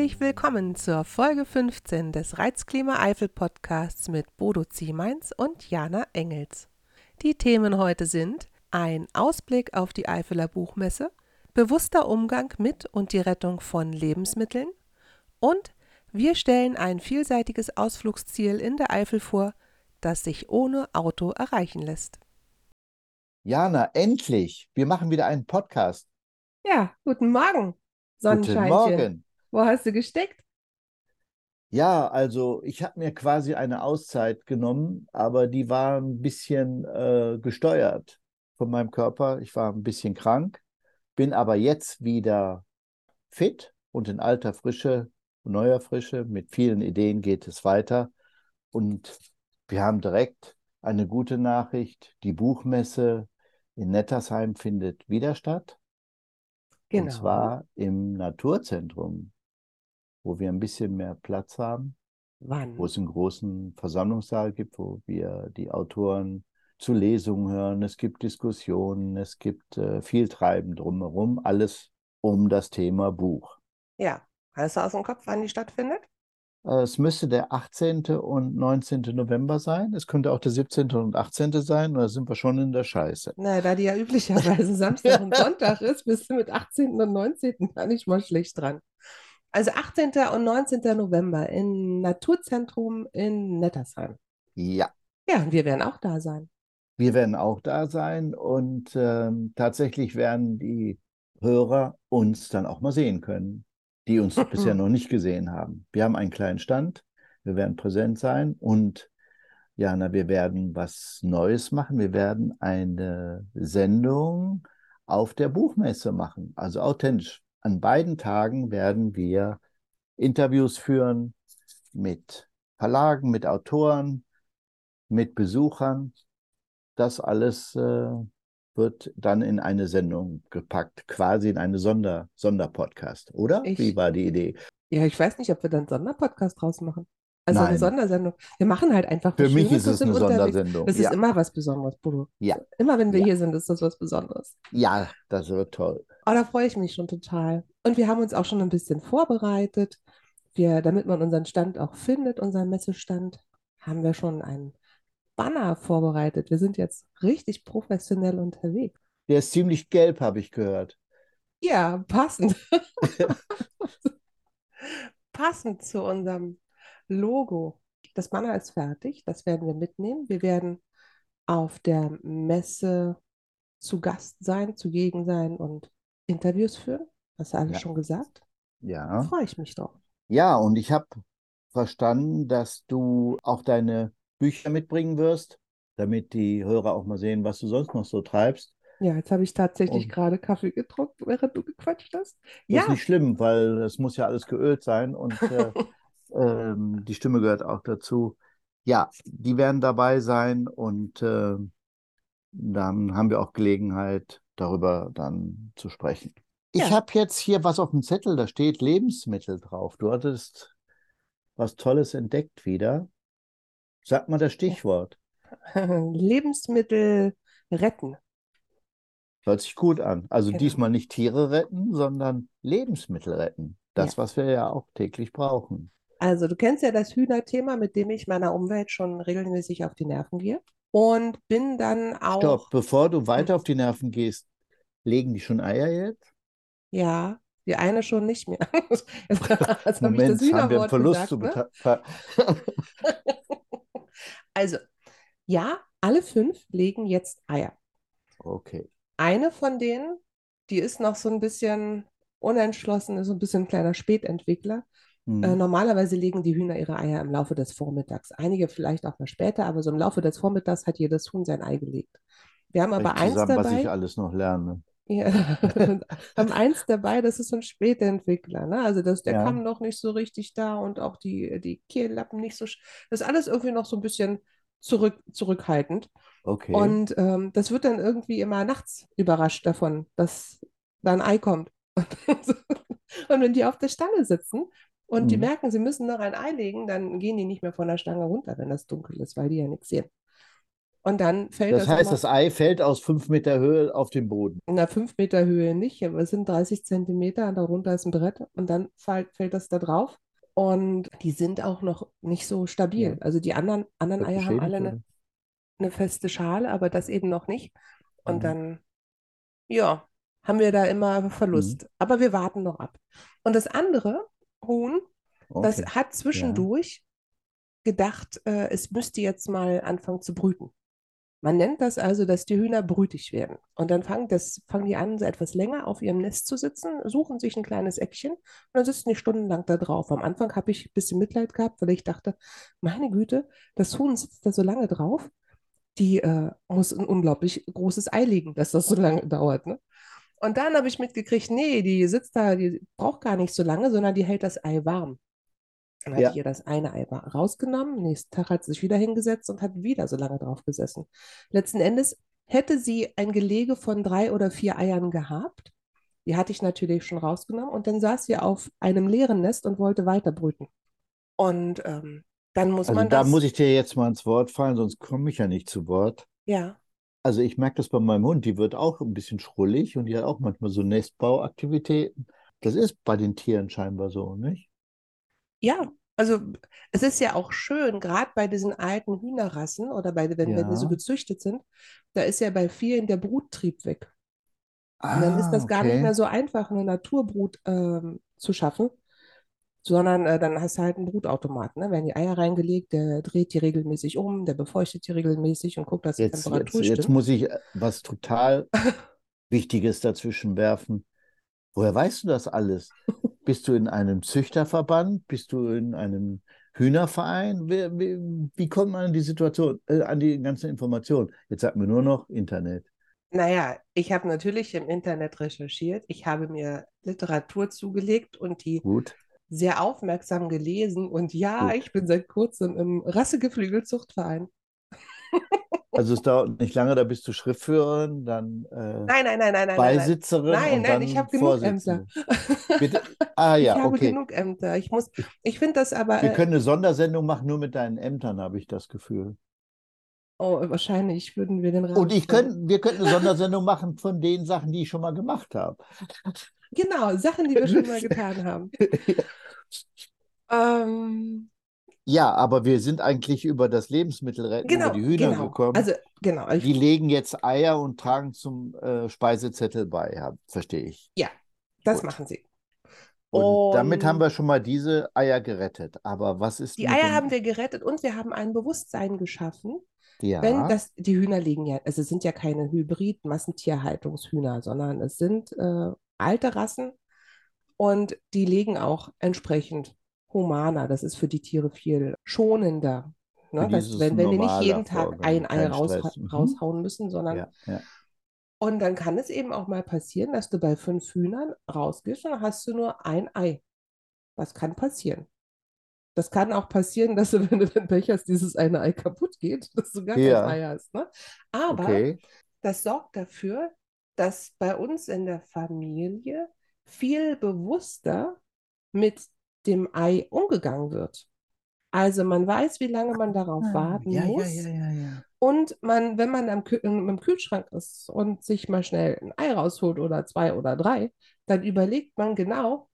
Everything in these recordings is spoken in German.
Herzlich willkommen zur Folge 15 des Reizklima Eifel Podcasts mit Bodo Ziemeins und Jana Engels. Die Themen heute sind ein Ausblick auf die Eifeler Buchmesse, bewusster Umgang mit und die Rettung von Lebensmitteln und wir stellen ein vielseitiges Ausflugsziel in der Eifel vor, das sich ohne Auto erreichen lässt. Jana, endlich! Wir machen wieder einen Podcast. Ja, guten Morgen, Sonnenscheinchen. Guten Morgen. Wo hast du gesteckt? Ja, also ich habe mir quasi eine Auszeit genommen, aber die war ein bisschen äh, gesteuert von meinem Körper. Ich war ein bisschen krank, bin aber jetzt wieder fit und in alter Frische, neuer Frische, mit vielen Ideen geht es weiter. Und wir haben direkt eine gute Nachricht. Die Buchmesse in Nettersheim findet wieder statt. Genau. Und zwar im Naturzentrum wo wir ein bisschen mehr Platz haben, Wann? wo es einen großen Versammlungssaal gibt, wo wir die Autoren zu Lesungen hören. Es gibt Diskussionen, es gibt äh, viel Treiben drumherum, alles um das Thema Buch. Ja, hast du aus dem Kopf, wann die stattfindet? Äh, es müsste der 18. und 19. November sein. Es könnte auch der 17. und 18. sein. Da sind wir schon in der Scheiße. Na, da die ja üblicherweise Samstag und Sonntag ist, bist du mit 18. und 19. gar nicht mal schlecht dran. Also 18. und 19. November im Naturzentrum in Nettersheim. Ja, Ja, und wir werden auch da sein. wir werden auch da sein und ähm, tatsächlich werden die Hörer uns dann auch mal sehen können, die uns bisher noch nicht gesehen haben. Wir haben einen kleinen Stand, wir werden präsent sein und Jana, wir werden was Neues machen. Wir werden eine Sendung auf der Buchmesse machen, also authentisch. An beiden Tagen werden wir Interviews führen mit Verlagen, mit Autoren, mit Besuchern. Das alles äh, wird dann in eine Sendung gepackt, quasi in eine Sonder Sonderpodcast, oder? Ich- Wie war die Idee? Ja, ich weiß nicht, ob wir dann einen Sonderpodcast draus machen. Also eine Nein. Sondersendung. Wir machen halt einfach Für mich ist es eine. Sondersendung. Das Ja. ist immer was Besonderes, Bodo. Ja. Immer wenn wir Ja. hier sind, ist das was Besonderes. Ja, das wird toll. Oh, da freue ich mich schon total. Und wir haben uns auch schon ein bisschen vorbereitet. Wir, damit man unseren Stand auch findet, unseren Messestand, haben wir schon einen Banner vorbereitet. Wir sind jetzt richtig professionell unterwegs. Der ist ziemlich gelb, habe ich gehört. Ja, passend. Passend zu unserem Logo. Das Banner ist fertig, das werden wir mitnehmen. Wir werden auf der Messe zu Gast sein, zugegen sein und Interviews führen. Hast du alles Ja. schon gesagt? Ja. Freue ich mich drauf. Ja, und ich habe verstanden, dass du auch deine Bücher mitbringen wirst, damit die Hörer auch mal sehen, was du sonst noch so treibst. Ja, jetzt habe ich tatsächlich Und- gerade Kaffee getrunken, während du gequatscht hast. Das Ja, ist nicht schlimm, weil es muss ja alles geölt sein und äh, ähm, die Stimme gehört auch dazu. Ja, die werden dabei sein und äh, dann haben wir auch Gelegenheit, darüber dann zu sprechen. Ich Ja. habe jetzt hier was auf dem Zettel, da steht Lebensmittel drauf. Du hattest was Tolles entdeckt wieder. Sag mal das Stichwort. Lebensmittel retten. Hört sich gut an. Also Genau. diesmal nicht Tiere retten, sondern Lebensmittel retten. Das, was wir ja auch täglich brauchen. Also, du kennst ja das Hühnerthema, mit dem ich meiner Umwelt schon regelmäßig auf die Nerven gehe. Und bin dann auch, Stopp, bevor du weiter auf die Nerven gehst, legen die schon Eier jetzt? ja, die eine schon nicht mehr. Jetzt, Moment, haben wir einen Verlust zu ne? Also, ja, alle fünf legen jetzt Eier. Okay. Eine von denen, die ist noch so ein bisschen unentschlossen, ist so ein bisschen ein kleiner Spätentwickler. Äh, normalerweise legen die Hühner ihre Eier im Laufe des Vormittags. Einige vielleicht auch mal später, aber so im Laufe des Vormittags hat jedes Huhn sein Ei gelegt. Wir haben aber eins zusammen, was ich dabei, alles noch lerne. ja, haben eins dabei, das ist so ein Spätentwickler. Ne? Also das, der Ja. Kamm noch nicht so richtig da und auch die, die Kehllappen nicht so. Das ist alles irgendwie noch so ein bisschen zurück, zurückhaltend. Okay. Und ähm, das wird dann irgendwie immer nachts überrascht davon, dass da ein Ei kommt. Und wenn die auf der Stange sitzen und die Mhm. merken, sie müssen noch ein Ei legen, dann gehen die nicht mehr von der Stange runter, wenn das dunkel ist, weil die ja nichts sehen. Und dann fällt Das das heißt, immer das Ei fällt aus fünf Meter Höhe auf den Boden. in einer 5 Meter Höhe nicht, aber es sind 30 Zentimeter, darunter ist ein Brett und dann fällt, fällt das da drauf. Und die sind auch noch nicht so stabil. Ja. Also die anderen, anderen Eier haben alle eine, eine feste Schale, aber das eben noch nicht. Und Mhm. dann, ja, haben wir da immer Verlust. Aber wir warten noch ab. Und das andere Huhn, das Okay. hat zwischendurch gedacht, äh, es müsste jetzt mal anfangen zu brüten. Man nennt das also, dass die Hühner brütig werden. Und dann fangen, das, fangen die an, so etwas länger auf ihrem Nest zu sitzen, suchen sich ein kleines Eckchen und dann sitzen die stundenlang da drauf. Am Anfang habe ich ein bisschen Mitleid gehabt, weil ich dachte, meine Güte, das Huhn sitzt da so lange drauf, die äh, muss ein unglaublich großes Ei legen, dass das so lange dauert. Ne? Und dann habe ich mitgekriegt, nee, die sitzt da, die braucht gar nicht so lange, sondern die hält das Ei warm. Dann Ja. ich ihr das eine Ei rausgenommen. Nächsten Tag hat sie sich wieder hingesetzt und hat wieder so lange drauf gesessen. Letzten Endes hätte sie ein Gelege von drei oder vier Eiern gehabt. Die hatte ich natürlich schon rausgenommen und dann saß sie auf einem leeren Nest und wollte weiter brüten. Und ähm, dann muss Also man da das, muss ich dir jetzt mal ins Wort fallen, sonst komme ich ja nicht zu Wort. ja, Also ich merke das bei meinem Hund, die wird auch ein bisschen schrullig und die hat auch manchmal so Nestbauaktivitäten. Das ist bei den Tieren scheinbar so, nicht? Ja, also es ist ja auch schön, gerade bei diesen alten Hühnerrassen oder bei, wenn, wenn die so Ja. gezüchtet sind, da ist ja bei vielen der Bruttrieb weg. Und dann ist Ah, das gar nicht okay. mehr so einfach, eine Naturbrut ähm, zu schaffen, sondern äh, dann hast du halt einen Brutautomat. Ne? Werden die Eier reingelegt, der dreht die regelmäßig um, der befeuchtet die regelmäßig und guckt, dass die Jetzt, jetzt, Temperatur jetzt stimmt. muss ich äh, was total Wichtiges dazwischen werfen. Woher weißt du das alles? Bist du in einem Züchterverband? Bist du in einem Hühnerverein? Wie, wie, wie kommt man an die Situation, äh, an die ganzen Informationen? Jetzt sagt mir nur noch Internet. Naja, ich habe natürlich im Internet recherchiert, ich habe mir Literatur zugelegt und die Gut. Sehr aufmerksam gelesen. Und ja, Gut. ich bin seit kurzem im Rassegeflügelzuchtverein. Also es dauert nicht lange, da bist du Schriftführerin, dann äh, Nein, nein, nein, nein, nein, nein, nein. Beisitzerin Nein, und nein, ich habe genug Ämter. Bitte? Ah Ich ja, habe okay. genug Ämter. Ich muss, ich finde das aber, Wir äh, können eine Sondersendung machen, nur mit deinen Ämtern, habe ich das Gefühl. oh, wahrscheinlich würden wir den Rahmen Und ich können, wir könnten eine Sondersendung machen von den Sachen, die ich schon mal gemacht habe. Genau, Sachen, die wir schon mal getan haben. Ähm, Ja, aber wir sind eigentlich über das Lebensmittelretten, über genau, die Hühner genau. gekommen. Also, genau. Die legen jetzt Eier und tragen zum äh, Speisezettel bei, ja, verstehe ich. ja, das Gut. machen sie. Und damit haben Und wir schon mal diese Eier gerettet. Aber was ist die Eier den, haben wir gerettet und wir haben ein Bewusstsein geschaffen, ja, Wenn das, die Hühner legen ja, also es sind ja keine Hybrid-Massentierhaltungshühner, sondern es sind äh, alte Rassen und die legen auch entsprechend humaner. Das ist für die Tiere viel schonender. Ne? es wenn, wenn die nicht jeden Tag ein Ei raus. Mhm. raushauen müssen, sondern ja, ja. und dann kann es eben auch mal passieren, dass du bei fünf Hühnern rausgehst und dann hast du nur ein Ei. Was kann passieren? Das kann auch passieren, dass du, wenn du den Pech hast, dieses eine Ei kaputt geht, dass du gar Ja. kein Ei hast. Ne? Aber Okay. das sorgt dafür, dass bei uns in der Familie viel bewusster mit dem Ei umgegangen wird. Also man weiß, wie lange man darauf warten Ah, ja, ja, muss. ja, ja, ja. Und man, wenn man am im Kühlschrank ist und sich mal schnell ein Ei rausholt oder zwei oder drei, dann überlegt man genau,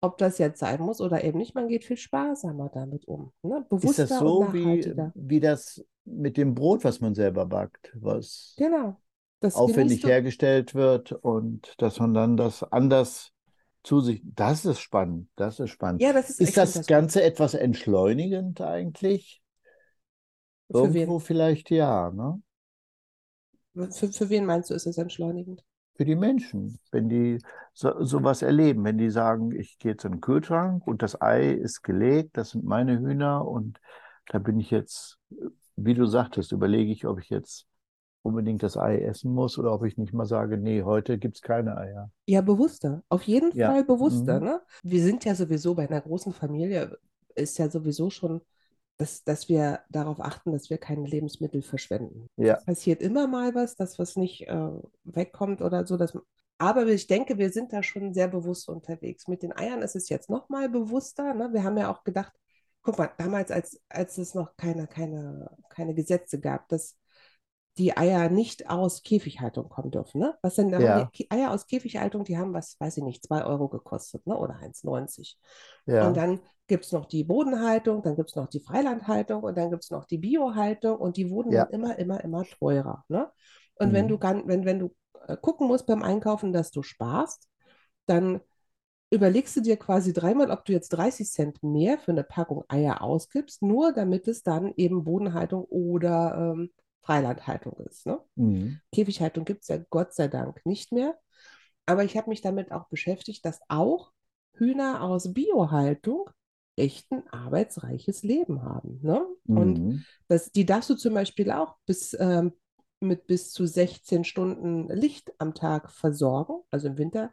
ob das jetzt sein muss oder eben nicht. Man geht viel sparsamer damit um. Ne? Ist Bewusster das und so wie, nachhaltiger. wie das mit dem Brot, was man selber backt, was Genau. Das aufwendig hergestellt wird und dass man dann das anders zu sich. Das ist spannend. Das ist spannend. Ja, das ist, Ist das Ganze etwas entschleunigend eigentlich? Für wen? Irgendwo vielleicht ja, ne? Für, für wen meinst du, ist es entschleunigend? Für die Menschen, wenn die so, sowas erleben, wenn die sagen, ich gehe jetzt in den Kühlschrank und das Ei ist gelegt, das sind meine Hühner und da bin ich jetzt, wie du sagtest, überlege ich, ob ich jetzt unbedingt das Ei essen muss oder ob ich nicht mal sage, nee, heute gibt es keine Eier. Ja, bewusster. Auf jeden Ja. Fall bewusster, Mhm. ne? Wir sind ja sowieso bei einer großen Familie, ist ja sowieso schon, dass, dass wir darauf achten, dass wir keine Lebensmittel verschwenden. Ja. Es passiert immer mal was, dass was nicht äh, wegkommt oder so. Dass, aber ich denke, wir sind da schon sehr bewusst unterwegs. Mit den Eiern ist es jetzt noch mal bewusster. Ne? Wir haben ja auch gedacht, guck mal, damals, als, als es noch keine, keine, keine Gesetze gab, dass die Eier nicht aus Käfighaltung kommen dürfen. Ne? Was denn, Ja. Eier aus Käfighaltung, die haben was, weiß ich nicht, 2 Euro gekostet, ne? oder 1,90. Ja. Und dann gibt es noch die Bodenhaltung, dann gibt es noch die Freilandhaltung und dann gibt es noch die Biohaltung und die wurden Ja. dann immer, immer, immer teurer. Ne? Und wenn Mhm. du, gan- wenn, wenn du äh, gucken musst beim Einkaufen, dass du sparst, dann überlegst du dir quasi dreimal, ob du jetzt 30 Cent mehr für eine Packung Eier ausgibst, nur damit es dann eben Bodenhaltung oder ähm, Freilandhaltung ist. Ne? Mhm. Käfighaltung gibt es ja Gott sei Dank nicht mehr. Aber ich habe mich damit auch beschäftigt, dass auch Hühner aus Biohaltung echt ein arbeitsreiches Leben haben. Ne? Und Mhm. das, die darfst du zum Beispiel auch bis, ähm, mit bis zu 16 Stunden Licht am Tag versorgen. Also im Winter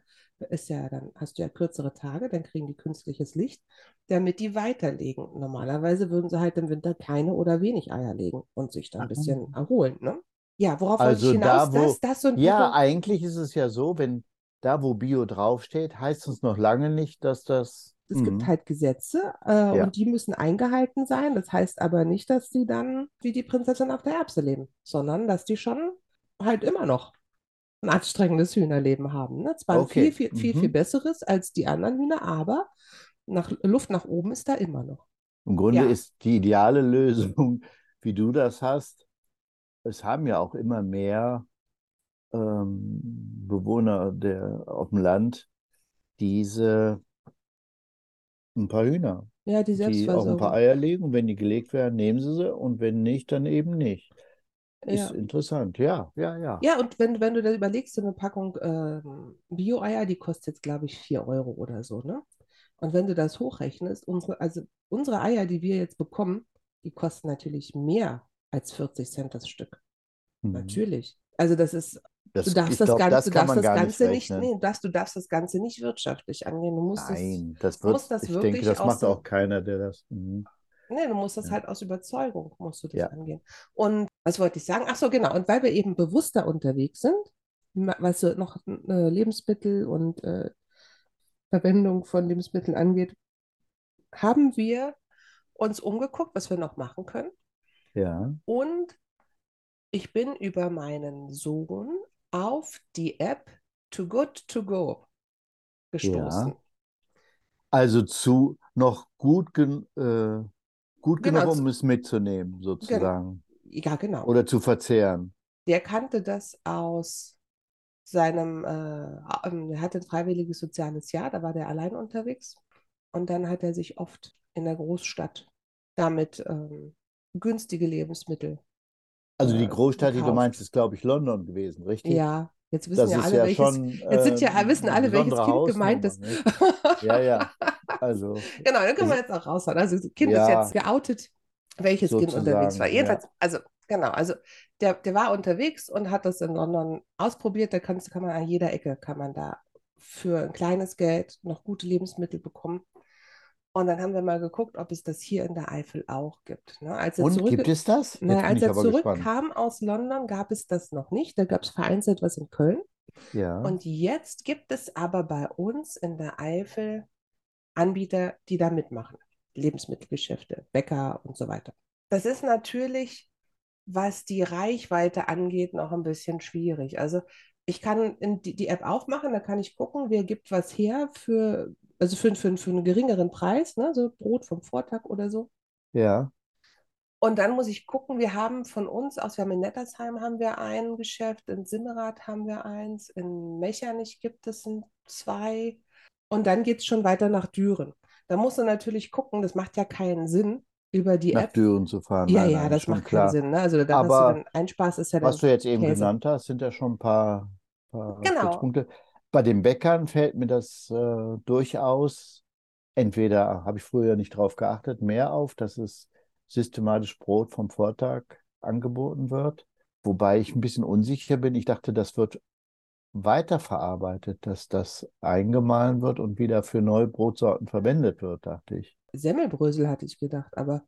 ist ja, dann hast du ja kürzere Tage, dann kriegen die künstliches Licht, damit die weiterlegen. Normalerweise würden sie halt im Winter keine oder wenig Eier legen und sich dann ein bisschen erholen. Ne? Ja, worauf wollte Also ich hinaus? da, wo, das, das ein ja, Packung- eigentlich ist es ja so, wenn da, wo Bio draufsteht, heißt es noch lange nicht, dass das. Es gibt Mhm. halt Gesetze äh, Ja. und die müssen eingehalten sein. Das heißt aber nicht, dass die dann wie die Prinzessin auf der Erbse leben, sondern dass die schon halt immer noch ein anstrengendes Hühnerleben haben. Ne? Zwar ein Okay. viel, viel, viel, viel Mhm. besseres als die anderen Hühner, aber nach, Luft nach oben ist da immer noch. Im Grunde Ja. ist die ideale Lösung, wie du das hast. Es haben ja auch immer mehr ähm, Bewohner der, auf dem Land diese ein paar Hühner, Ja, die die auch ein paar Eier legen und wenn die gelegt werden, nehmen sie sie und wenn nicht, dann eben nicht. Ist Ja. interessant, ja, ja, ja. Ja, und wenn, wenn du da überlegst, so eine Packung ähm, Bio-Eier, die kostet jetzt, glaube ich, 4 Euro oder so, ne? Und wenn du das hochrechnest, unsere, also unsere Eier, die wir jetzt bekommen, die kosten natürlich mehr als 40 Cent das Stück. Mhm. Natürlich. Also das ist, Das, du darfst das glaube, Ganze, das du darfst das nicht Ganze nicht, rechnen. nee, du darfst, du darfst das Ganze nicht wirtschaftlich angehen. Du musst Nein, das du musst wird, das ich denke, wirklich das macht auch keiner, der das. Mhm. Nee, du musst das Ja. halt aus Überzeugung, musst du das Ja. angehen. Und was wollte ich sagen? Ach so, genau. Und weil wir eben bewusster unterwegs sind, was so noch äh, Lebensmittel und äh, Verwendung von Lebensmitteln angeht, haben wir uns umgeguckt, was wir noch machen können. Ja, Und ich bin über meinen Sohn auf die App Too Good To Go gestoßen. also zu noch gut, äh, gut Genau, genug, um es mitzunehmen, sozusagen. Ja, genau. Oder zu verzehren. Der kannte das aus seinem, äh, ähm, er hatte ein freiwilliges soziales Jahr, da war der allein unterwegs. Und dann hat er sich oft in der Großstadt damit ähm, günstige Lebensmittel. Also die äh, Großstadt, die du gekauft. meinst, ist, glaube ich, London gewesen, richtig? Ja, jetzt wissen Das ja alle, ja welches. schon Jetzt sind ja, äh, wissen alle, welches Kind gemeint Hausnummer, ist. nicht? Ja, ja. Also, Genau, dann können wir jetzt auch raushauen. Also das Kind Ja. ist jetzt geoutet, welches Kind unterwegs war. Jedenfalls, also genau, also der, der war unterwegs und hat das in London ausprobiert. Da kannst, kann man an jeder Ecke, kann man da für ein kleines Geld noch gute Lebensmittel bekommen. Und dann haben wir mal geguckt, ob es das hier in der Eifel auch gibt. Ne? Als er und zurück, gibt es das? Na, bin als er zurückkam aus London, gab es das noch nicht. Da gab es vereinzelt was in Köln. Ja. Und jetzt gibt es aber bei uns in der Eifel Anbieter, die da mitmachen. Lebensmittelgeschäfte, Bäcker und so weiter. Das ist natürlich, was die Reichweite angeht, noch ein bisschen schwierig. Also ich kann in die, die App aufmachen, da kann ich gucken, wer gibt was her für, also für, für, für einen geringeren Preis, ne? So Brot vom Vortag oder so. Ja. Und dann muss ich gucken, wir haben von uns aus, wir haben in Nettersheim haben wir ein Geschäft, in Simmerath haben wir eins, in Mechernich gibt es ein, zwei. Und dann geht es schon weiter nach Düren. Da musst du natürlich gucken, das macht ja keinen Sinn, über die Nach App. Düren zu fahren. Ja, Nein, ja, nein, das macht klar. keinen Sinn. Ne? Also da, was Aber du dann einsparst, ist ja Was dann du jetzt eben Käse. genannt hast, sind ja schon ein paar, paar Genau. Stützpunkte. Bei den Bäckern fällt mir das äh, durchaus, entweder habe ich früher nicht drauf geachtet, mehr auf, dass es systematisch Brot vom Vortag angeboten wird. Wobei ich ein bisschen unsicher bin. Ich dachte, das wird weiterverarbeitet, dass das eingemahlen wird und wieder für neue Brotsorten verwendet wird, dachte ich. Semmelbrösel hatte ich gedacht, aber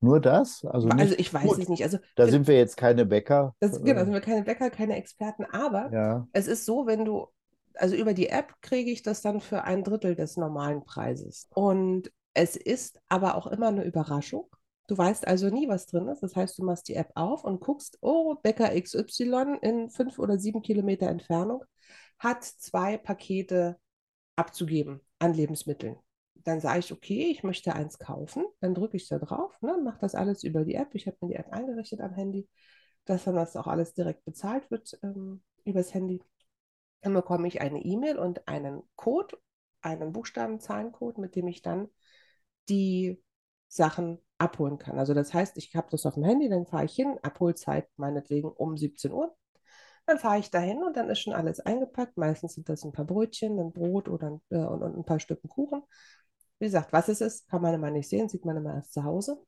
Nur das? Also also nicht, ich weiß gut, es nicht. Also da sind wir jetzt keine Bäcker. das, genau, äh, sind wir keine Bäcker, keine Experten, aber ja, Es ist so, wenn du, also über die App kriege ich das dann für ein Drittel des normalen Preises. Und es ist aber auch immer eine Überraschung. Du weißt also nie, was drin ist. Das heißt, du machst die App auf und guckst, oh, Bäcker XY in fünf oder sieben Kilometer Entfernung hat zwei Pakete abzugeben an Lebensmitteln. Dann sage ich, okay, ich möchte eins kaufen. Dann drücke ich da drauf, ne, mache das alles über die App. Ich habe mir die App eingerichtet am Handy, dass dann das auch alles direkt bezahlt wird ähm, übers Handy. Dann bekomme ich eine E-Mail und einen Code, einen Buchstaben-Zahlencode, mit dem ich dann die Sachen abholen kann. Also das heißt, ich habe das auf dem Handy, dann fahre ich hin, Abholzeit meinetwegen um 17 Uhr. Dann fahre ich dahin und dann ist schon alles eingepackt. Meistens sind das ein paar Brötchen, ein Brot oder äh, und, und, ein paar Stücken Kuchen. Wie gesagt, was es ist, kann man immer nicht sehen, sieht man immer erst zu Hause.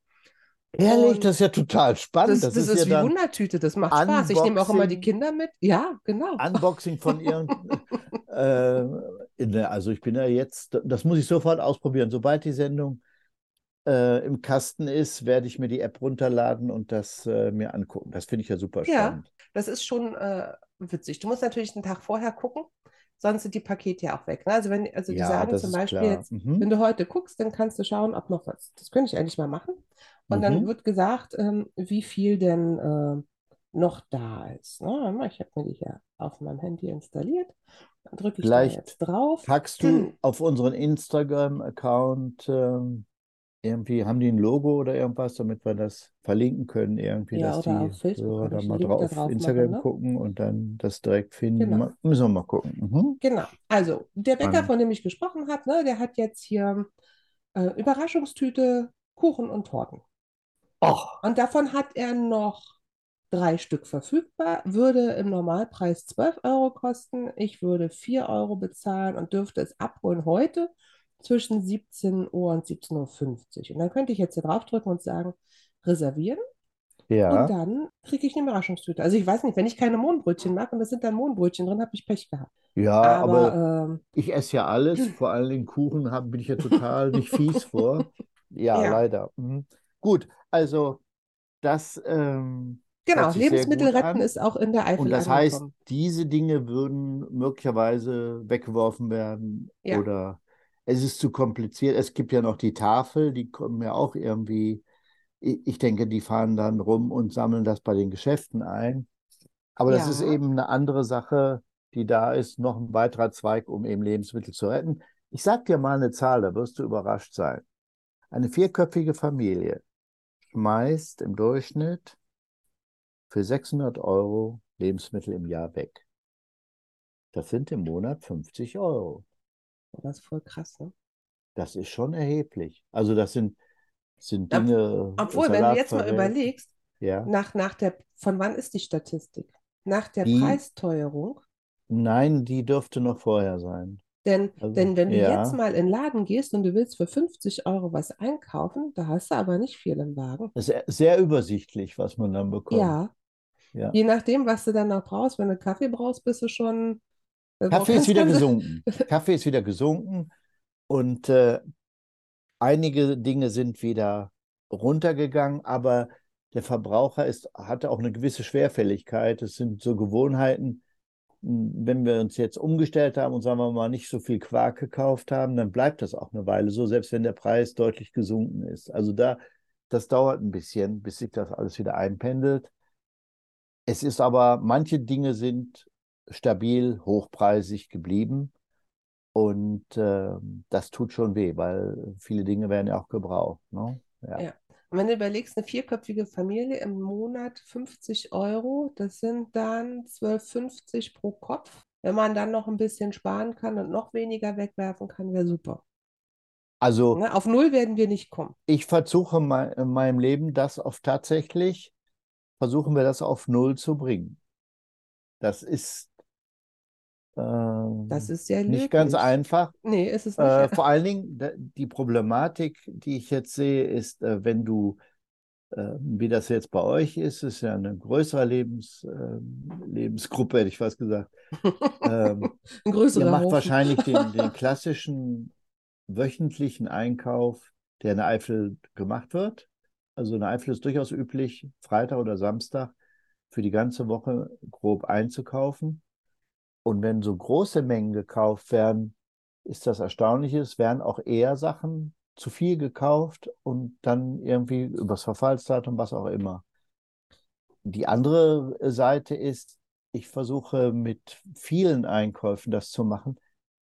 Ehrlich, das ist ja total spannend. Das, das, das ist, ist ja wie Wundertüte, das macht Unboxing, Spaß. Ich nehme auch immer die Kinder mit. Ja, genau. Unboxing von ihren. äh, also ich bin ja jetzt, das muss ich sofort ausprobieren. Sobald die Sendung äh, im Kasten ist, werde ich mir die App runterladen und das äh, mir angucken. Das finde ich ja super spannend. Ja, das ist schon äh, witzig. Du musst natürlich einen Tag vorher gucken, sonst sind die Pakete ja auch weg. Ne? Also wenn, also die ja, sagen zum Beispiel jetzt, mhm. wenn du heute guckst, dann kannst du schauen, ob noch was. Das könnte ich eigentlich mal machen. Und mhm. dann wird gesagt, ähm, wie viel denn äh, noch da ist. Ne? Ich habe mir die hier auf meinem Handy installiert. Dann drücke ich Vielleicht da jetzt drauf. Packst du hm. auf unseren Instagram-Account ähm, irgendwie, haben die ein Logo oder irgendwas, damit wir das verlinken können, irgendwie, ja, dass die Hörer da mal drauf, drauf Instagram machen, ne? gucken und dann das direkt finden. Genau. Müssen wir mal gucken. Mhm. Genau. Also, der Bäcker, von dem ich gesprochen habe, ne, der hat jetzt hier äh, Überraschungstüte, Kuchen und Torten. Och. Und davon hat er noch drei Stück verfügbar, würde im Normalpreis 12 Euro kosten. Ich würde 4 Euro bezahlen und dürfte es abholen heute zwischen 17 Uhr und 17.50 Uhr. Und dann könnte ich jetzt hier draufdrücken und sagen, reservieren. Ja. Und dann kriege ich eine Überraschungstüte. Also ich weiß nicht, wenn ich keine Mohnbrötchen mag und da sind dann Mohnbrötchen drin, habe ich Pech gehabt. Ja, aber, aber ähm, ich esse ja alles, vor allen Dingen Kuchen hab, bin ich ja total nicht fies vor. Ja, ja. leider. Mhm. Gut, also das. Ähm, genau, Lebensmittel retten ist auch in der Eifel. Und das heißt, diese Dinge würden möglicherweise weggeworfen werden ja. oder es ist zu kompliziert. Es gibt ja noch die Tafel, die kommen ja auch irgendwie, ich denke, die fahren dann rum und sammeln das bei den Geschäften ein. Aber das ja. ist eben eine andere Sache, die da ist, noch ein weiterer Zweig, um eben Lebensmittel zu retten. Ich sage dir mal eine Zahl, da wirst du überrascht sein. Eine vierköpfige Familie schmeißt im Durchschnitt für 600 Euro Lebensmittel im Jahr weg. Das sind im Monat 50 Euro. Das ist voll krass, ne? Das ist schon erheblich. Also das sind, sind Dinge. Obwohl, wenn du jetzt mal überlegst, ja. nach, nach der, von wann ist die Statistik? Nach der die, Preisteuerung? Nein, die dürfte noch vorher sein. Denn, also, denn wenn du ja. jetzt mal in den Laden gehst und du willst für 50 Euro was einkaufen, da hast du aber nicht viel im Wagen. Das ist sehr übersichtlich, was man dann bekommt. Ja. ja. Je nachdem, was du dann noch brauchst. Wenn du Kaffee brauchst, bist du schon Kaffee ist wieder gesunken. Kaffee ist wieder gesunken und äh, einige Dinge sind wieder runtergegangen, aber der Verbraucher ist, hatte auch eine gewisse Schwerfälligkeit. Es sind so Gewohnheiten. Hm, wenn wir uns jetzt umgestellt haben und sagen wir mal nicht so viel Quark gekauft haben, dann bleibt das auch eine Weile so, selbst wenn der Preis deutlich gesunken ist. Also da, das dauert ein bisschen, bis sich das alles wieder einpendelt. Es ist aber, manche Dinge sind stabil, hochpreisig geblieben. Und äh, das tut schon weh, weil viele Dinge werden ja auch gebraucht. Ne? Ja. ja. Und wenn du überlegst, eine vierköpfige Familie im Monat 50 Euro, das sind dann 12,50 pro Kopf. Wenn man dann noch ein bisschen sparen kann und noch weniger wegwerfen kann, wäre super. Also ne, auf Null werden wir nicht kommen. Ich versuche in meinem Leben das auf tatsächlich, versuchen wir das auf Null zu bringen. Das ist das ist sehr nicht ganz einfach. Nee, ist es nicht. Äh, vor allen Dingen die Problematik, die ich jetzt sehe, ist, äh, wenn du, äh, wie das jetzt bei euch ist, ist ja eine größere Lebens, äh, Lebensgruppe, hätte ich fast gesagt. Ähm, Ein größerer Ihr macht Haufen. wahrscheinlich den, den klassischen wöchentlichen Einkauf, der in der Eifel gemacht wird. Also in der Eifel ist durchaus üblich, Freitag oder Samstag für die ganze Woche grob einzukaufen. Und wenn so große Mengen gekauft werden, ist das Erstaunliche, es werden auch eher Sachen zu viel gekauft und dann irgendwie übers Verfallsdatum, was auch immer. Die andere Seite ist, ich versuche mit vielen Einkäufen das zu machen,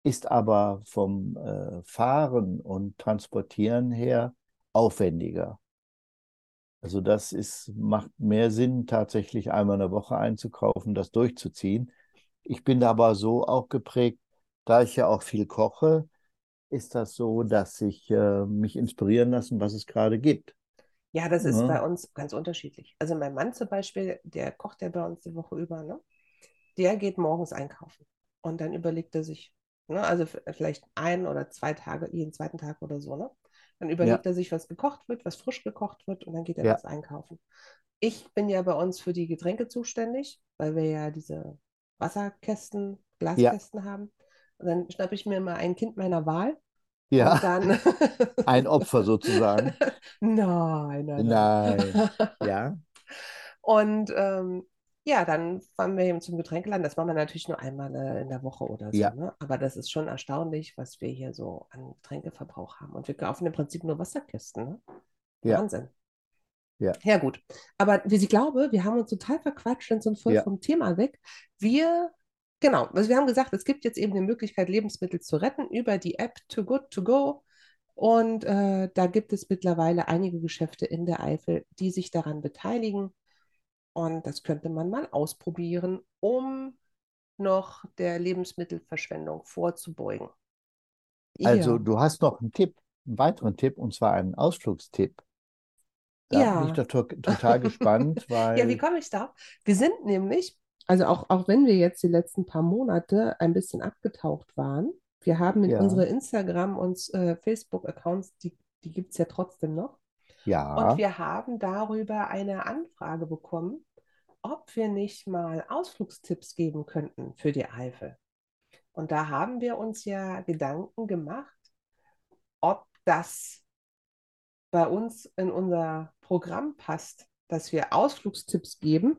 ist aber vom äh, Fahren und Transportieren her aufwendiger. Also das ist, macht mehr Sinn, tatsächlich einmal in der Woche einzukaufen, das durchzuziehen. Ich bin aber so auch geprägt, da ich ja auch viel koche, ist das so, dass ich äh, mich inspirieren lassen, was es gerade gibt. Ja, das ist ja. bei uns ganz unterschiedlich. Also mein Mann zum Beispiel, der kocht ja bei uns die Woche über, ne? Der geht morgens einkaufen und dann überlegt er sich, ne? Also vielleicht ein oder zwei Tage, jeden zweiten Tag oder so, ne? Dann überlegt ja. er sich, was gekocht wird, was frisch gekocht wird und dann geht er ja. das einkaufen. Ich bin ja bei uns für die Getränke zuständig, weil wir ja diese Wasserkästen, Glaskästen haben. Und dann schnappe ich mir mal ein Kind meiner Wahl. Ja. Dann... ein Opfer sozusagen. Nein, nein. Nein. ja. Und ähm, ja, dann fahren wir eben zum Getränkeladen. Das machen wir natürlich nur einmal äh, in der Woche oder so. Ja. Ne? Aber das ist schon erstaunlich, was wir hier so an Getränkeverbrauch haben. Und wir kaufen im Prinzip nur Wasserkästen. Ne? Ja. Wahnsinn. Ja. Ja, gut. Aber wie ich glaube, wir haben uns total verquatscht und sind voll Ja. vom Thema weg. Wir, genau, also wir haben gesagt, es gibt jetzt eben die Möglichkeit, Lebensmittel zu retten über die App Too Good To Go. Und äh, da gibt es mittlerweile einige Geschäfte in der Eifel, die sich daran beteiligen. Und das könnte man mal ausprobieren, um noch der Lebensmittelverschwendung vorzubeugen. Also Ja, du hast noch einen Tipp, einen weiteren Tipp, und zwar einen Ausflugstipp. Da bin ich ja. doch to total gespannt, Ja, wie weil komme ich da? Wir sind nämlich, also auch, auch wenn wir jetzt die letzten paar Monate ein bisschen abgetaucht waren, wir haben in ja, unsere Instagram- und äh, Facebook-Accounts, die, die gibt es ja trotzdem noch. Und ja, wir haben darüber eine Anfrage bekommen, ob wir nicht mal Ausflugstipps geben könnten für die Eifel. Und da haben wir uns ja Gedanken gemacht, ob das bei uns in unser Programm passt, dass wir Ausflugstipps geben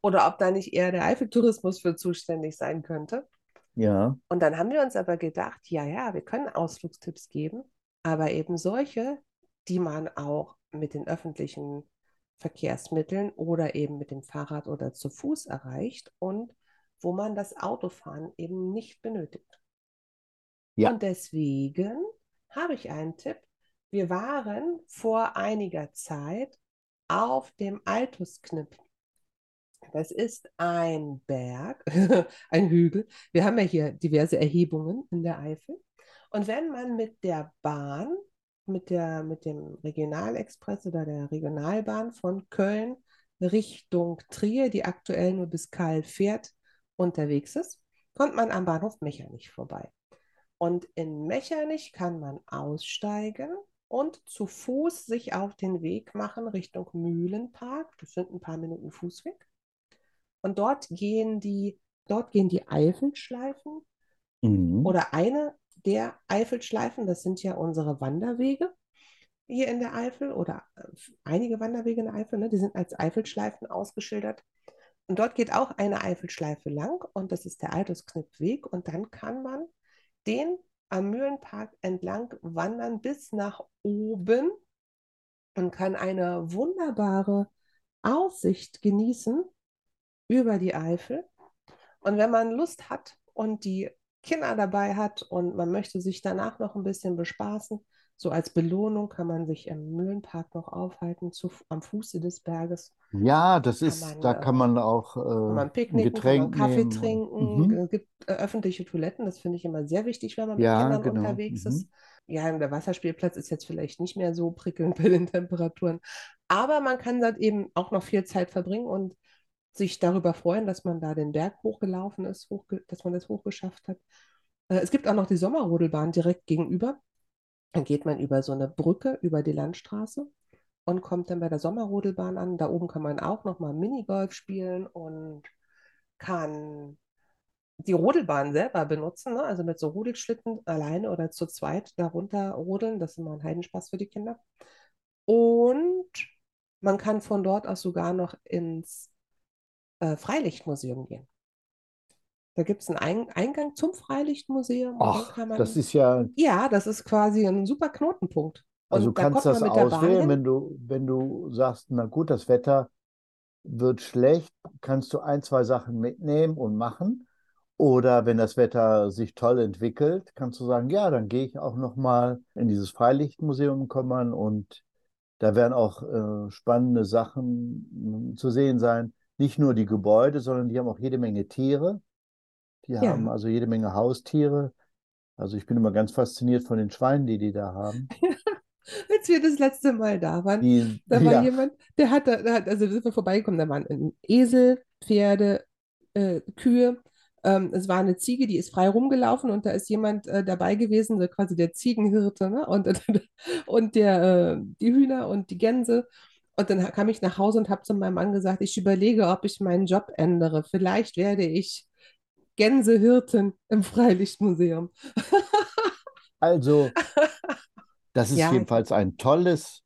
oder ob da nicht eher der Eifeltourismus für zuständig sein könnte. ja, Und dann haben wir uns aber gedacht, ja, ja, wir können Ausflugstipps geben, aber eben solche, die man auch mit den öffentlichen Verkehrsmitteln oder eben mit dem Fahrrad oder zu Fuß erreicht und wo man das Autofahren eben nicht benötigt. ja. Und deswegen habe ich einen Tipp. Wir waren vor einiger Zeit auf dem Altusknipp. Das ist ein Berg, ein Hügel. Wir haben ja hier diverse Erhebungen in der Eifel. Und wenn man mit der Bahn, mit der, mit dem Regionalexpress oder der Regionalbahn von Köln Richtung Trier, die aktuell nur bis Kahl fährt, unterwegs ist, kommt man am Bahnhof Mechernich vorbei. Und in Mechernich kann man aussteigen und zu Fuß sich auf den Weg machen Richtung Mühlenpark. Das sind ein paar Minuten Fußweg. Und dort gehen die, dort gehen die Eifelschleifen Mhm. oder eine der Eifelschleifen. Das sind ja unsere Wanderwege hier in der Eifel oder äh, einige Wanderwege in der Eifel. Ne? Die sind als Eifelschleifen ausgeschildert. Und dort geht auch eine Eifelschleife lang und das ist der Altusknippweg. Und dann kann man den am Mühlenpark entlang wandern bis nach oben und kann eine wunderbare Aussicht genießen über die Eifel. Und wenn man Lust hat und die Kinder dabei hat und man möchte sich danach noch ein bisschen bespaßen, so als Belohnung kann man sich im Mühlenpark noch aufhalten, zu, am Fuße des Berges. Ja, das Kann ist, man, da äh, kann man auch kann äh, man ein picknicken, kann man Getränk Kaffee nehmen. Trinken. mhm. Es gibt äh, öffentliche Toiletten, das finde ich immer sehr wichtig, wenn man mit Ja, Kindern genau. unterwegs Mhm. ist. Ja, der Wasserspielplatz ist jetzt vielleicht nicht mehr so prickelnd bei den Temperaturen, aber man kann dort eben auch noch viel Zeit verbringen und sich darüber freuen, dass man da den Berg hochgelaufen ist, hochge dass man das hochgeschafft hat. Äh, es gibt auch noch die Sommerrodelbahn direkt gegenüber. Dann geht man über so eine Brücke über die Landstraße und kommt dann bei der Sommerrodelbahn an. Da oben kann man auch noch mal Minigolf spielen und kann die Rodelbahn selber benutzen, ne? Also mit so Rodelschlitten alleine oder zu zweit darunter rodeln. Das ist immer ein Heidenspaß für die Kinder. Und man kann von dort aus sogar noch ins äh, Freilichtmuseum gehen. Da gibt es einen Eingang zum Freilichtmuseum und Ach, kann das man, ist ja, ja, das ist quasi ein super Knotenpunkt. also du Und da kannst kommt man das auswählen, wenn du, wenn du sagst, na gut, das Wetter wird schlecht, kannst du ein, zwei Sachen mitnehmen und machen. Oder wenn das Wetter sich toll entwickelt, kannst du sagen, ja, dann gehe ich auch noch mal in dieses Freilichtmuseum kommen und da werden auch äh, spannende Sachen mh, zu sehen sein. Nicht nur die Gebäude, sondern die haben auch jede Menge Tiere. Die haben Ja, also jede Menge Haustiere. Also ich bin immer ganz fasziniert von den Schweinen, die die da haben. als wir das letzte Mal da waren, Die, da war ja, jemand, der hatte, der hat, also wir sind wir vorbeigekommen, da waren ein Esel, Pferde, äh, Kühe. Ähm, es war eine Ziege, die ist frei rumgelaufen und da ist jemand äh, dabei gewesen, so quasi der Ziegenhirte, ne? Und, und der, äh, die Hühner und die Gänse. Und dann kam ich nach Hause und habe zu meinem Mann gesagt, ich überlege, ob ich meinen Job ändere. Vielleicht werde ich Gänsehirtin im Freilichtmuseum. also das ist Ja, jedenfalls ein tolles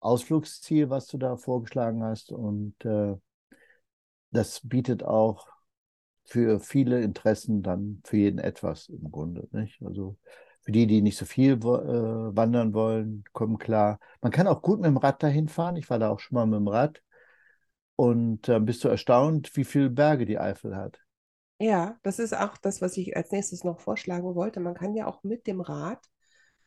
Ausflugsziel, was du da vorgeschlagen hast. Und äh, das bietet auch für viele Interessen dann für jeden etwas im Grunde, nicht? Also für die, die nicht so viel äh, wandern wollen, kommen klar. Man kann auch gut mit dem Rad dahin fahren. Ich war da auch schon mal mit dem Rad und äh, bist du erstaunt, wie viele Berge die Eifel hat. Ja, das ist auch das, was ich als nächstes noch vorschlagen wollte. Man kann ja auch mit dem Rad,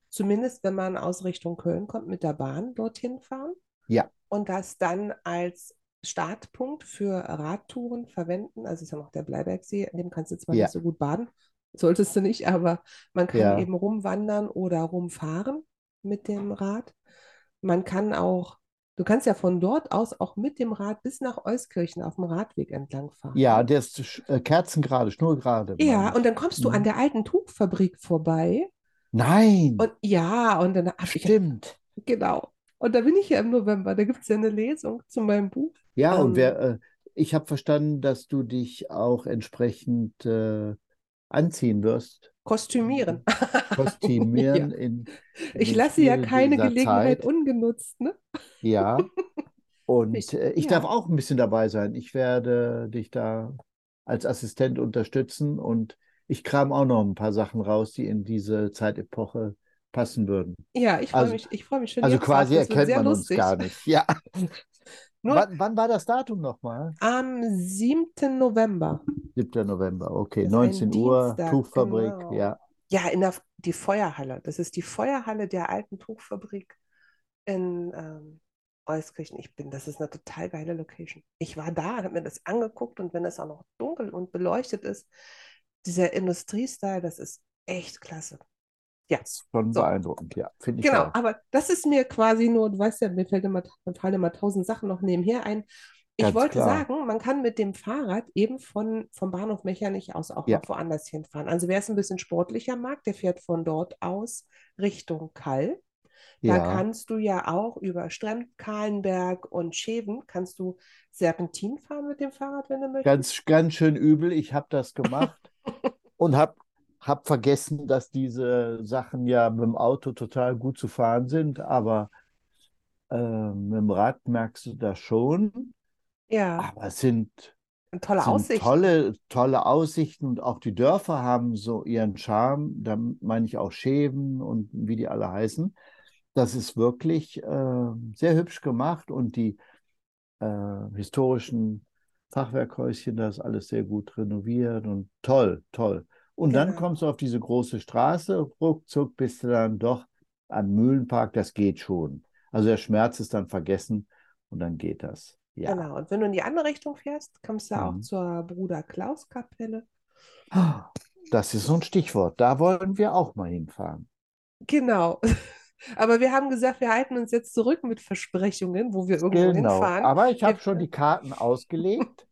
zumindest wenn man aus Richtung Köln kommt, mit der Bahn dorthin fahren Ja, und das dann als Startpunkt für Radtouren verwenden. Also ist ja noch der Bleibergsee, in dem kannst du zwar nicht ja, so gut baden, solltest du nicht, aber man kann ja. eben rumwandern oder rumfahren mit dem Rad. Man kann auch, du kannst ja von dort aus auch mit dem Rad bis nach Euskirchen auf dem Radweg entlang fahren. Ja, der ist äh, kerzengerade, schnurgerade, Ja, und ich. dann kommst du an Mhm. der alten Tuchfabrik vorbei. Nein, Und ja, und dann ich, stimmt. genau. Und da bin ich ja im November. Da gibt es ja eine Lesung zu meinem Buch. Ja, und wer, Ähm, äh, ich habe verstanden, dass du dich auch entsprechend äh, anziehen wirst, kostümieren. Ja, kostümieren in, in ich lasse ja keine Gelegenheit Zeit. ungenutzt, ne? Ja, und Ich, äh, ich darf ja, auch ein bisschen dabei sein. Ich werde dich da als Assistent unterstützen und ich kram auch noch ein paar Sachen raus, die in diese Zeitepoche passen würden. ja, ich freue Also, mich, ich freue mich schon also quasi erkennt man uns lustig. gar nicht. Ja. Nur Wann, wann war das Datum nochmal? am 7. November 7. November, okay, ist ein 19 Uhr, Dienstag, Tuchfabrik, genau. ja. Ja, in der die Feuerhalle. Das ist die Feuerhalle der alten Tuchfabrik in ähm, Euskirchen. Ich bin, das ist eine total geile Location. Ich war da, habe mir das angeguckt und wenn es auch noch dunkel und beleuchtet ist, dieser Industriestyle, das ist echt klasse. Ja, Das ist schon so. beeindruckend, ja, finde ich Genau, auch. aber das ist mir quasi nur, du weißt ja, mir fällt immer, fallen immer tausend Sachen noch nebenher ein. Ich Ganz wollte klar. sagen, man kann mit dem Fahrrad eben von, vom Bahnhof Mechernich aus auch Ja, noch woanders hinfahren. Also wer es ein bisschen sportlicher mag, der fährt von dort aus Richtung Kall. Da ja. kannst du ja auch über Stremp, Kahlenberg und Scheven, kannst du Serpentin fahren mit dem Fahrrad, wenn du möchtest. Ganz, ganz schön übel. Ich habe das gemacht und habe hab vergessen, dass diese Sachen ja mit dem Auto total gut zu fahren sind, aber äh, mit dem Rad merkst du das schon. Ja, Aber es sind, tolle sind Aussichten. tolle, tolle Aussichten und auch die Dörfer haben so ihren Charme. Da meine ich auch Scheven und wie die alle heißen. Das ist wirklich äh, sehr hübsch gemacht und die äh, historischen Fachwerkhäuschen, das ist alles sehr gut renoviert und toll, toll. Und dann Genau. kommst du auf diese große Straße, ruckzuck bist du dann doch am Mühlenpark, das geht schon. Also der Schmerz ist dann vergessen und dann geht das. Ja. Genau. Und wenn du in die andere Richtung fährst, kommst du auch Mhm. zur Bruder Klaus Kapelle. Das ist so ein Stichwort. Da wollen wir auch mal hinfahren. Genau. Aber wir haben gesagt, wir halten uns jetzt zurück mit Versprechungen, wo wir irgendwo Genau. hinfahren. Aber ich habe schon die Karten ausgelegt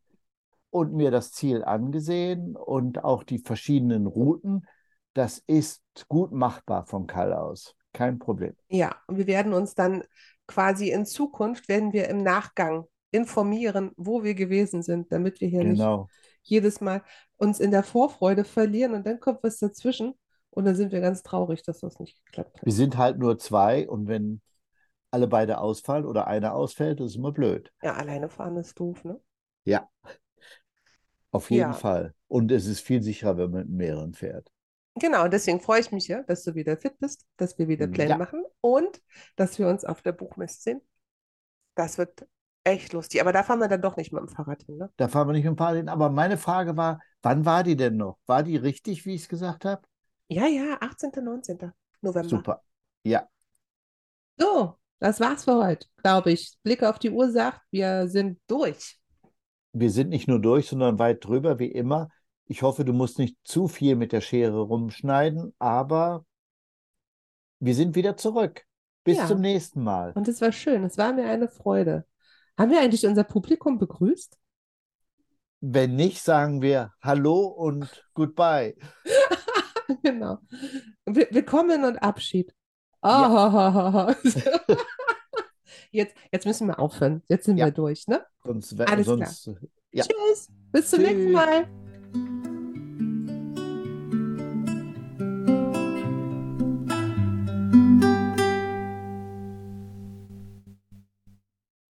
und mir das Ziel angesehen und auch die verschiedenen Routen. Das ist gut machbar von Kall aus. Kein Problem. ja, und wir werden uns dann quasi in Zukunft, werden wir im Nachgang informieren, wo wir gewesen sind, damit wir hier nicht Genau. jedes Mal uns in der Vorfreude verlieren und dann kommt was dazwischen und dann sind wir ganz traurig, dass das nicht geklappt hat. Wir sind halt nur zwei und wenn alle beide ausfallen oder einer ausfällt, ist immer blöd. Ja, alleine fahren ist doof, ne? Ja. Auf jeden Ja. Fall. Und es ist viel sicherer, wenn man mit mehreren fährt. Genau, deswegen freue ich mich ja, dass du wieder fit bist, dass wir wieder Pläne Ja. machen und dass wir uns auf der Buchmesse sehen. Das wird echt lustig. Aber da fahren wir dann doch nicht mit dem Fahrrad hin, ne? Da fahren wir nicht mit dem Fahrrad hin. Aber meine Frage war, wann war die denn noch? War die richtig, wie ich es gesagt habe? Ja, ja, 18., 19. November. Super. Ja, So, das war's für heute, glaube ich. Blick auf die Uhr sagt, wir sind durch. Wir sind nicht nur durch, sondern weit drüber, wie immer. Ich hoffe, du musst nicht zu viel mit der Schere rumschneiden, aber wir sind wieder zurück. Bis Ja. zum nächsten Mal. Und es war schön, es war mir eine Freude. Haben wir eigentlich unser Publikum begrüßt? Wenn nicht, sagen wir Hallo und Goodbye. Genau. Wi- Willkommen und Abschied. Ja. Jetzt, jetzt müssen wir aufhören. Jetzt sind Ja. wir durch, ne? Sonst, Alles klar. sonst ja. Tschüss. Bis zum nächsten Tschüss. Mal.